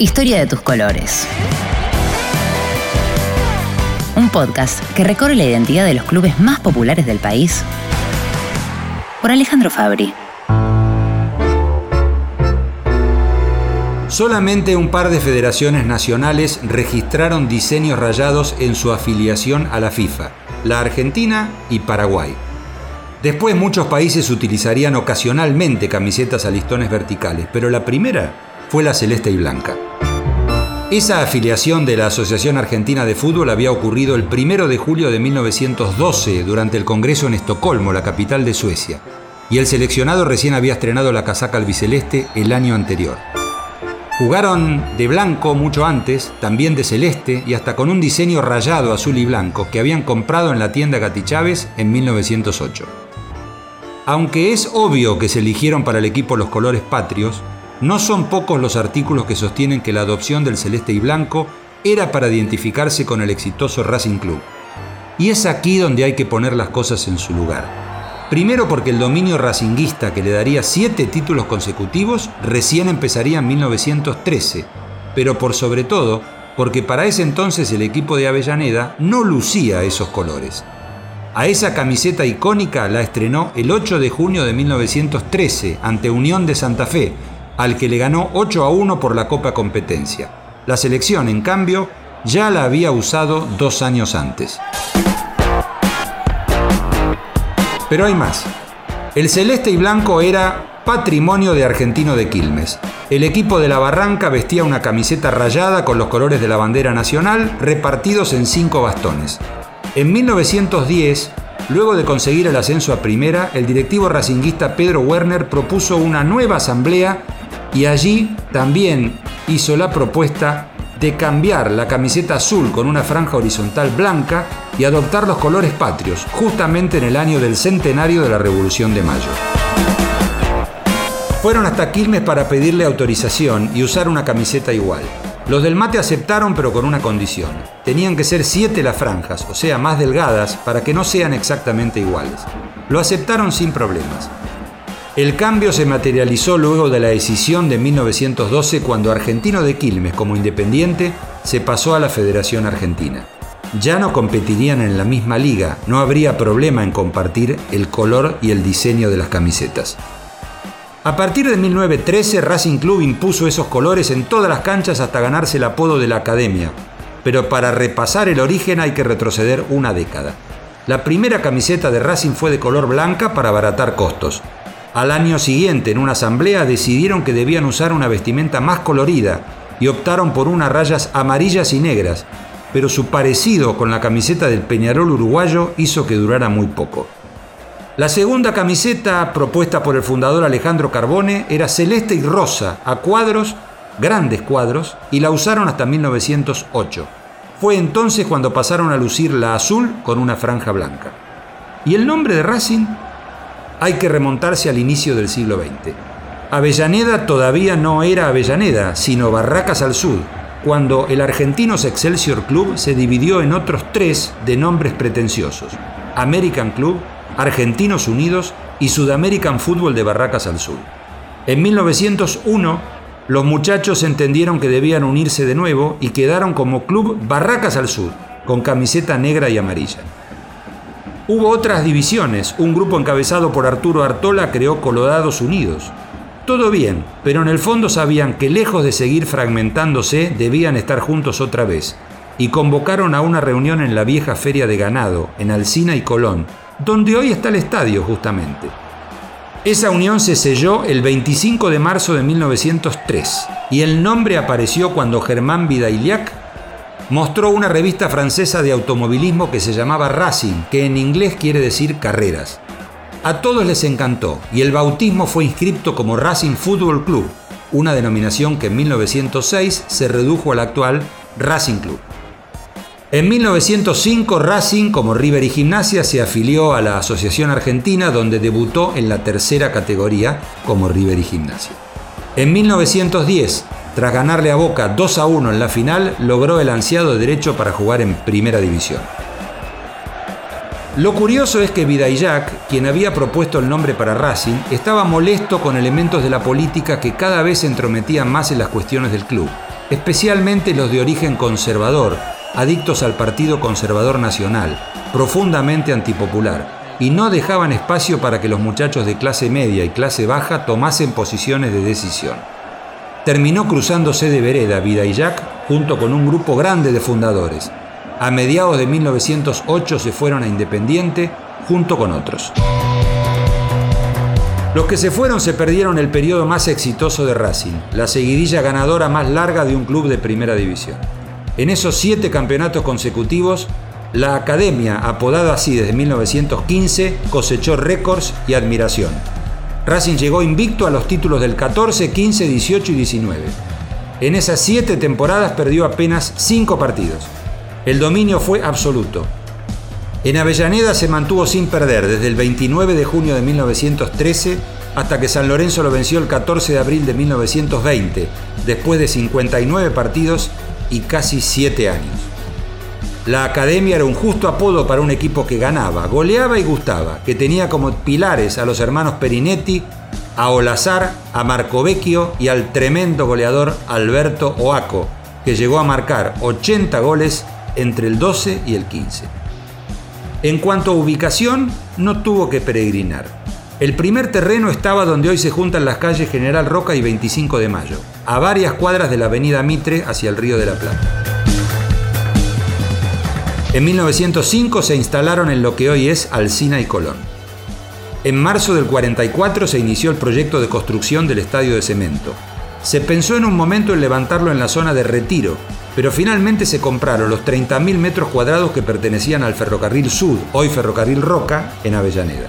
Historia de tus colores. Un podcast que recorre la identidad de los clubes más populares del país por Alejandro Fabri. Solamente un par de federaciones nacionales registraron diseños rayados en su afiliación a la FIFA, la Argentina y Paraguay. Después muchos países utilizarían ocasionalmente camisetas a listones verticales, pero la primera fue la celeste y blanca. Esa afiliación de la Asociación Argentina de Fútbol había ocurrido el 1 de julio de 1912 durante el Congreso en Estocolmo, la capital de Suecia, y el seleccionado recién había estrenado la casaca albiceleste el año anterior. Jugaron de blanco mucho antes, también de celeste y hasta con un diseño rayado azul y blanco que habían comprado en la tienda Gati Chávez en 1908. Aunque es obvio que se eligieron para el equipo los colores patrios, no son pocos los artículos que sostienen que la adopción del celeste y blanco era para identificarse con el exitoso Racing Club. Y es aquí donde hay que poner las cosas en su lugar. Primero porque el dominio racinguista que le daría siete títulos consecutivos recién empezaría en 1913, pero por sobre todo porque para ese entonces el equipo de Avellaneda no lucía esos colores. A esa camiseta icónica la estrenó el 8 de junio de 1913 ante Unión de Santa Fe, al que le ganó 8 a 1 por la Copa Competencia. La selección, en cambio, ya la había usado dos años antes. Pero hay más. El celeste y blanco era patrimonio de Argentino de Quilmes. El equipo de la Barranca vestía una camiseta rayada con los colores de la bandera nacional repartidos en cinco bastones. En 1910, luego de conseguir el ascenso a primera, el directivo racinguista Pedro Werner propuso una nueva asamblea y allí también hizo la propuesta de cambiar la camiseta azul con una franja horizontal blanca y adoptar los colores patrios, justamente en el año del centenario de la Revolución de Mayo. Fueron hasta Quilmes para pedirle autorización y usar una camiseta igual. Los del mate aceptaron pero con una condición. Tenían que ser siete las franjas, o sea, más delgadas, para que no sean exactamente iguales. Lo aceptaron sin problemas. El cambio se materializó luego de la decisión de 1912 cuando Argentino de Quilmes, como independiente, se pasó a la Federación Argentina. Ya no competirían en la misma liga, no habría problema en compartir el color y el diseño de las camisetas. A partir de 1913, Racing Club impuso esos colores en todas las canchas hasta ganarse el apodo de la Academia, pero para repasar el origen hay que retroceder una década. La primera camiseta de Racing fue de color blanca para abaratar costos. Al año siguiente, en una asamblea, decidieron que debían usar una vestimenta más colorida y optaron por unas rayas amarillas y negras, pero su parecido con la camiseta del Peñarol uruguayo hizo que durara muy poco. La segunda camiseta propuesta por el fundador Alejandro Carbone era celeste y rosa, a cuadros, grandes cuadros, y la usaron hasta 1908. Fue entonces cuando pasaron a lucir la azul con una franja blanca. ¿Y el nombre de Racing? Hay que remontarse al inicio del siglo XX. Avellaneda todavía no era Avellaneda, sino Barracas al Sur, cuando el Argentinos Excelsior Club se dividió en otros tres de nombres pretenciosos, American Club, Argentinos Unidos y Sudamerican Fútbol de Barracas al Sur. En 1901, los muchachos entendieron que debían unirse de nuevo y quedaron como Club Barracas al Sur, con camiseta negra y amarilla. Hubo otras divisiones. Un grupo encabezado por Arturo Artola creó Colorados Unidos. Todo bien, pero en el fondo sabían que lejos de seguir fragmentándose, debían estar juntos otra vez. Y convocaron a una reunión en la vieja feria de ganado, en Alcina y Colón, donde hoy está el estadio justamente. Esa unión se selló el 25 de marzo de 1903 y el nombre apareció cuando Germán Vidailiac mostró una revista francesa de automovilismo que se llamaba Racing, que en inglés quiere decir carreras. A todos les encantó y el bautismo fue inscripto como Racing Football Club, una denominación que en 1906 se redujo al actual Racing Club. En 1905 Racing, como River y Gimnasia, se afilió a la Asociación Argentina donde debutó en la tercera categoría como River y Gimnasia. En 1910 tras ganarle a Boca 2 a 1 en la final, logró el ansiado derecho para jugar en Primera División. Lo curioso es que Vidaillac, quien había propuesto el nombre para Racing, estaba molesto con elementos de la política que cada vez se entrometían más en las cuestiones del club, especialmente los de origen conservador, adictos al Partido Conservador Nacional, profundamente antipopular, y no dejaban espacio para que los muchachos de clase media y clase baja tomasen posiciones de decisión. Terminó cruzándose de vereda Vidaillac junto con un grupo grande de fundadores, a mediados de 1908 se fueron a Independiente junto con otros. Los que se fueron se perdieron el periodo más exitoso de Racing, la seguidilla ganadora más larga de un club de primera división. En esos siete campeonatos consecutivos, la academia, apodada así desde 1915, cosechó récords y admiración. Racing llegó invicto a los títulos del 14, 15, 18 y 19. En esas siete temporadas perdió apenas cinco partidos. El dominio fue absoluto. En Avellaneda se mantuvo sin perder desde el 29 de junio de 1913 hasta que San Lorenzo lo venció el 14 de abril de 1920, después de 59 partidos y casi 7 años. La academia era un justo apodo para un equipo que ganaba, goleaba y gustaba, que tenía como pilares a los hermanos Perinetti, a Olazar, a Marco Vecchio y al tremendo goleador Alberto Oaco, que llegó a marcar 80 goles entre el 12 y el 15. En cuanto a ubicación, no tuvo que peregrinar. El primer terreno estaba donde hoy se juntan las calles General Roca y 25 de Mayo, a varias cuadras de la avenida Mitre hacia el Río de la Plata. En 1905 se instalaron en lo que hoy es Alcina y Colón. En marzo del 44 se inició el proyecto de construcción del estadio de cemento. Se pensó en un momento en levantarlo en la zona de Retiro, pero finalmente se compraron los 30.000 metros cuadrados que pertenecían al Ferrocarril Sud, hoy Ferrocarril Roca, en Avellaneda.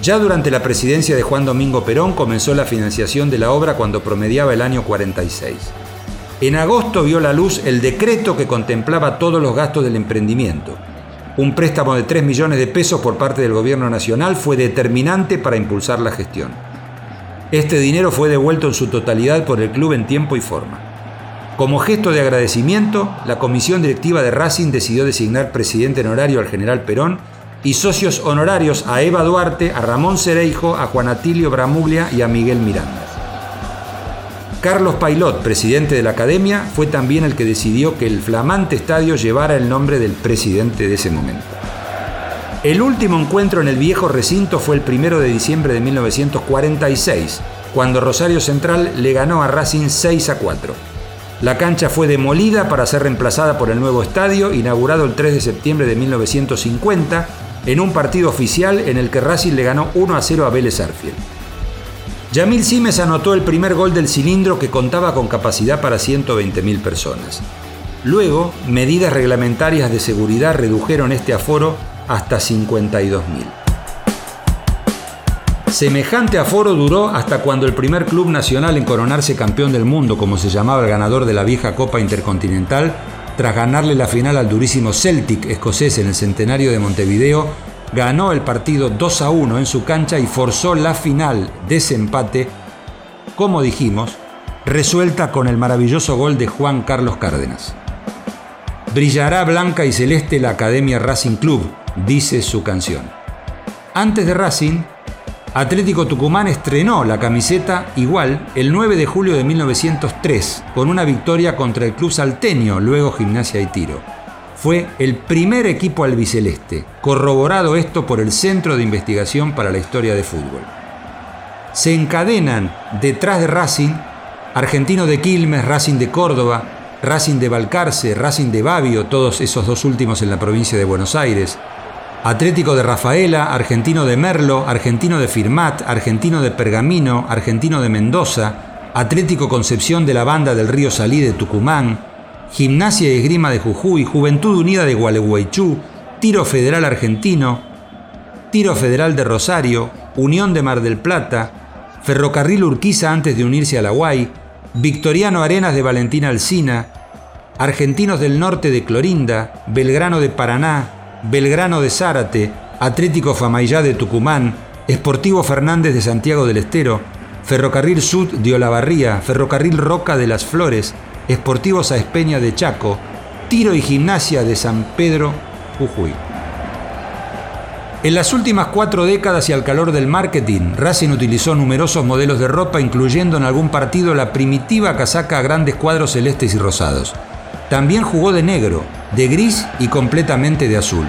Ya durante la presidencia de Juan Domingo Perón comenzó la financiación de la obra cuando promediaba el año 46. En agosto vio la luz el decreto que contemplaba todos los gastos del emprendimiento. Un préstamo de 3 millones de pesos por parte del gobierno nacional fue determinante para impulsar la gestión. Este dinero fue devuelto en su totalidad por el club en tiempo y forma. Como gesto de agradecimiento, la comisión directiva de Racing decidió designar presidente honorario al general Perón y socios honorarios a Eva Duarte, a Ramón Cereijo, a Juan Atilio Bramuglia y a Miguel Miranda. Carlos Pailot, presidente de la academia, fue también el que decidió que el flamante estadio llevara el nombre del presidente de ese momento. El último encuentro en el viejo recinto fue el 1 de diciembre de 1946, cuando Rosario Central le ganó a Racing 6 a 4. La cancha fue demolida para ser reemplazada por el nuevo estadio, inaugurado el 3 de septiembre de 1950, en un partido oficial en el que Racing le ganó 1 a 0 a Vélez Arfield. Yamil Simes anotó el primer gol del cilindro que contaba con capacidad para 120.000 personas. Luego, medidas reglamentarias de seguridad redujeron este aforo hasta 52.000. Semejante aforo duró hasta cuando el primer club nacional en coronarse campeón del mundo, como se llamaba el ganador de la vieja Copa Intercontinental, tras ganarle la final al durísimo Celtic escocés en el centenario de Montevideo, ganó el partido 2 a 1 en su cancha y forzó la final desempate, como dijimos, resuelta con el maravilloso gol de Juan Carlos Cárdenas. Brillará blanca y celeste la Academia Racing Club, dice su canción. Antes de Racing, Atlético Tucumán estrenó la camiseta igual el 9 de julio de 1903 con una victoria contra el club salteño, luego Gimnasia y Tiro. Fue el primer equipo albiceleste, corroborado esto por el Centro de Investigación para la Historia de Fútbol. Se encadenan detrás de Racing, Argentino de Quilmes, Racing de Córdoba, Racing de Balcarce, Racing de Babio, todos esos dos últimos en la provincia de Buenos Aires, Atlético de Rafaela, Argentino de Merlo, Argentino de Firmat, Argentino de Pergamino, Argentino de Mendoza, Atlético Concepción de la Banda del Río Salí de Tucumán, Gimnasia y Esgrima de Jujuy, Juventud Unida de Gualeguaychú, Tiro Federal Argentino, Tiro Federal de Rosario, Unión de Mar del Plata, Ferrocarril Urquiza antes de unirse a la Guay, Victoriano Arenas de Valentina Alsina, Argentinos del Norte de Clorinda, Belgrano de Paraná, Belgrano de Zárate, Atlético Famaillá de Tucumán, Esportivo Fernández de Santiago del Estero, Ferrocarril Sud de Olavarría, Ferrocarril Roca de las Flores, Esportivo Saespeña de Chaco, Tiro y Gimnasia de San Pedro, Jujuy. En las últimas cuatro décadas y al calor del marketing, Racing utilizó numerosos modelos de ropa, incluyendo en algún partido la primitiva casaca a grandes cuadros celestes y rosados. También jugó de negro, de gris y completamente de azul.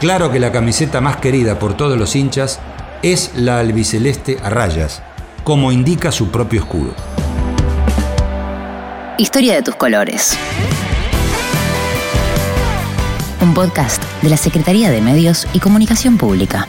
Claro que la camiseta más querida por todos los hinchas es la albiceleste a rayas, como indica su propio escudo. Historia de tus colores. Un podcast de la Secretaría de Medios y Comunicación Pública.